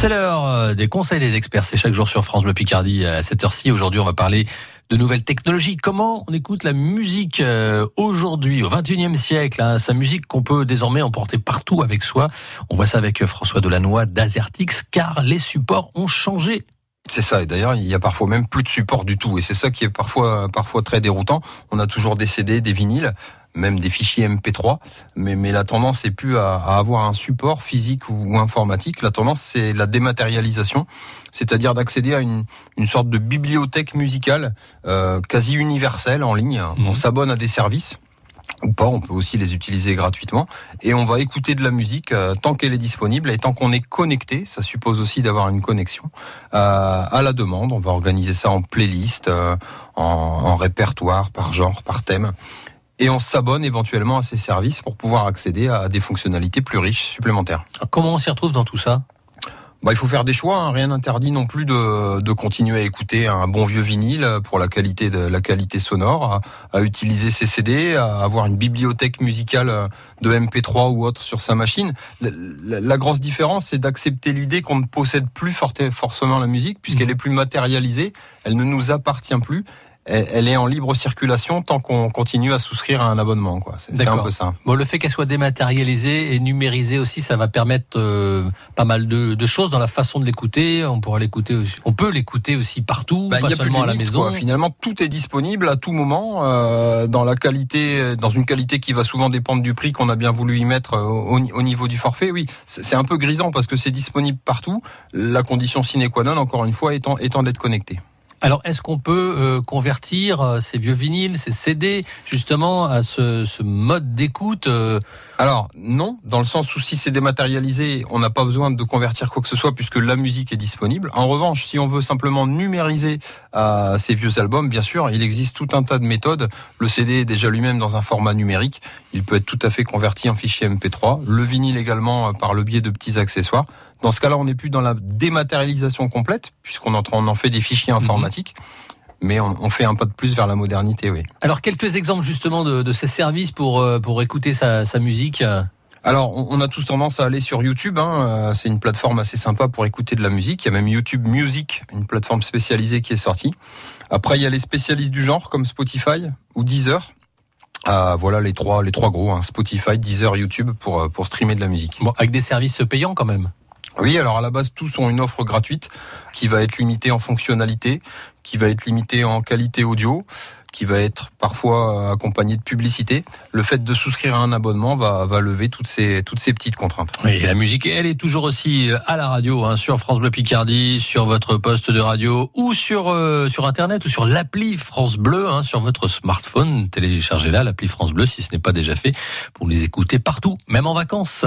C'est l'heure euh, des conseils des experts. C'est chaque jour sur France Bleu Picardie à cette heure-ci. Aujourd'hui, on va parler de nouvelles technologies. Comment on écoute la musique euh, aujourd'hui, au 21e siècle hein, Sa musique qu'on peut désormais emporter partout avec soi. On voit ça avec François Delannoy d'Azertix, car les supports ont changé c'est ça. Et d'ailleurs, il y a parfois même plus de support du tout. Et c'est ça qui est parfois, parfois très déroutant. On a toujours des CD, des vinyles même des fichiers MP3, mais, mais la tendance est plus à, avoir un support physique ou, informatique. La tendance, c'est la dématérialisation, c'est-à-dire d'accéder à une, une, sorte de bibliothèque musicale euh, quasi universelle en ligne. On mhm. s'abonne à des services ou pas, on peut aussi les utiliser gratuitement et on va écouter de la musique euh, tant qu'elle est disponible et tant qu'on est connecté, ça suppose aussi d'avoir une connexion euh, à la demande. On va organiser ça en playlist, euh, en, en, répertoire, par genre, par thème et on s'abonne éventuellement à ces services pour pouvoir accéder à des fonctionnalités plus riches supplémentaires. Comment on s'y retrouve dans tout ça? Bah, il faut faire des choix. Hein. Rien n'interdit non plus de, de, continuer à écouter un bon vieux vinyle pour la qualité de la qualité sonore, à, utiliser ses CD, à avoir une bibliothèque musicale de MP3 ou autre sur sa machine. La, la, grosse différence, c'est d'accepter l'idée qu'on ne possède plus forcément la musique, puisqu'elle mmh. est plus matérialisée, elle ne nous appartient plus elle, est en libre circulation tant qu'on continue à souscrire à un abonnement. C'est un peu ça. Bon, le fait qu'elle soit dématérialisée et numérisée aussi, ça va permettre euh, pas mal de, choses dans la façon de l'écouter. On pourra l'écouter, on peut l'écouter aussi partout, bah, pas seulement à la maison. Finalement, tout est disponible à tout moment euh, dans la qualité, dans une qualité qui va souvent dépendre du prix qu'on a bien voulu y mettre euh, au, niveau du forfait. Oui, c'est un peu grisant parce que c'est disponible partout. La condition sine qua non, encore une fois, étant, étant d'être connecté. Alors, est-ce qu'on peut euh, convertir euh, ces vieux vinyles, ces CD, justement, à ce, mode d'écoute euh Alors, non, dans le sens où si c'est dématérialisé, on n'a pas besoin de convertir quoi que ce soit puisque la musique est disponible. En revanche, si on veut simplement numériser ces vieux albums, bien sûr, il existe tout un tas de méthodes. Le CD est déjà lui-même dans un format numérique. Il peut être tout à fait converti en fichier MP3. Le vinyle également par le biais de petits accessoires. Dans ce cas-là, on n'est plus dans la dématérialisation complète, puisqu'on en, en fait des fichiers mhm. informatiques. Mais on, fait un pas de plus vers la modernité, oui. Alors, quelques exemples justement de, ces services pour, euh, pour écouter sa, musique alors, on a tous tendance à aller sur YouTube. Hein. Euh, c'est une plateforme assez sympa pour écouter de la musique. Il y a même YouTube Music, une plateforme spécialisée qui est sortie. Après, il y a les spécialistes du genre comme Spotify ou Deezer. Ah, voilà les trois, les trois gros, hein. Spotify, Deezer, YouTube pour, euh, pour streamer de la musique. Bon, avec des services payants quand même. Oui, alors à la base, tous ont une offre gratuite qui va être limitée en fonctionnalité, qui va être limitée en qualité audio, qui va être parfois accompagnée de publicité. Le fait de souscrire à un abonnement va, lever toutes ces, toutes ces petites contraintes. Oui, la musique, elle est toujours aussi à la radio, hein, sur France Bleu Picardie, sur votre poste de radio ou sur, euh, sur Internet ou sur l'appli France Bleu, hein, sur votre smartphone. Téléchargez-la, l'appli France Bleu, si ce n'est pas déjà fait, pour les écouter partout, même en vacances.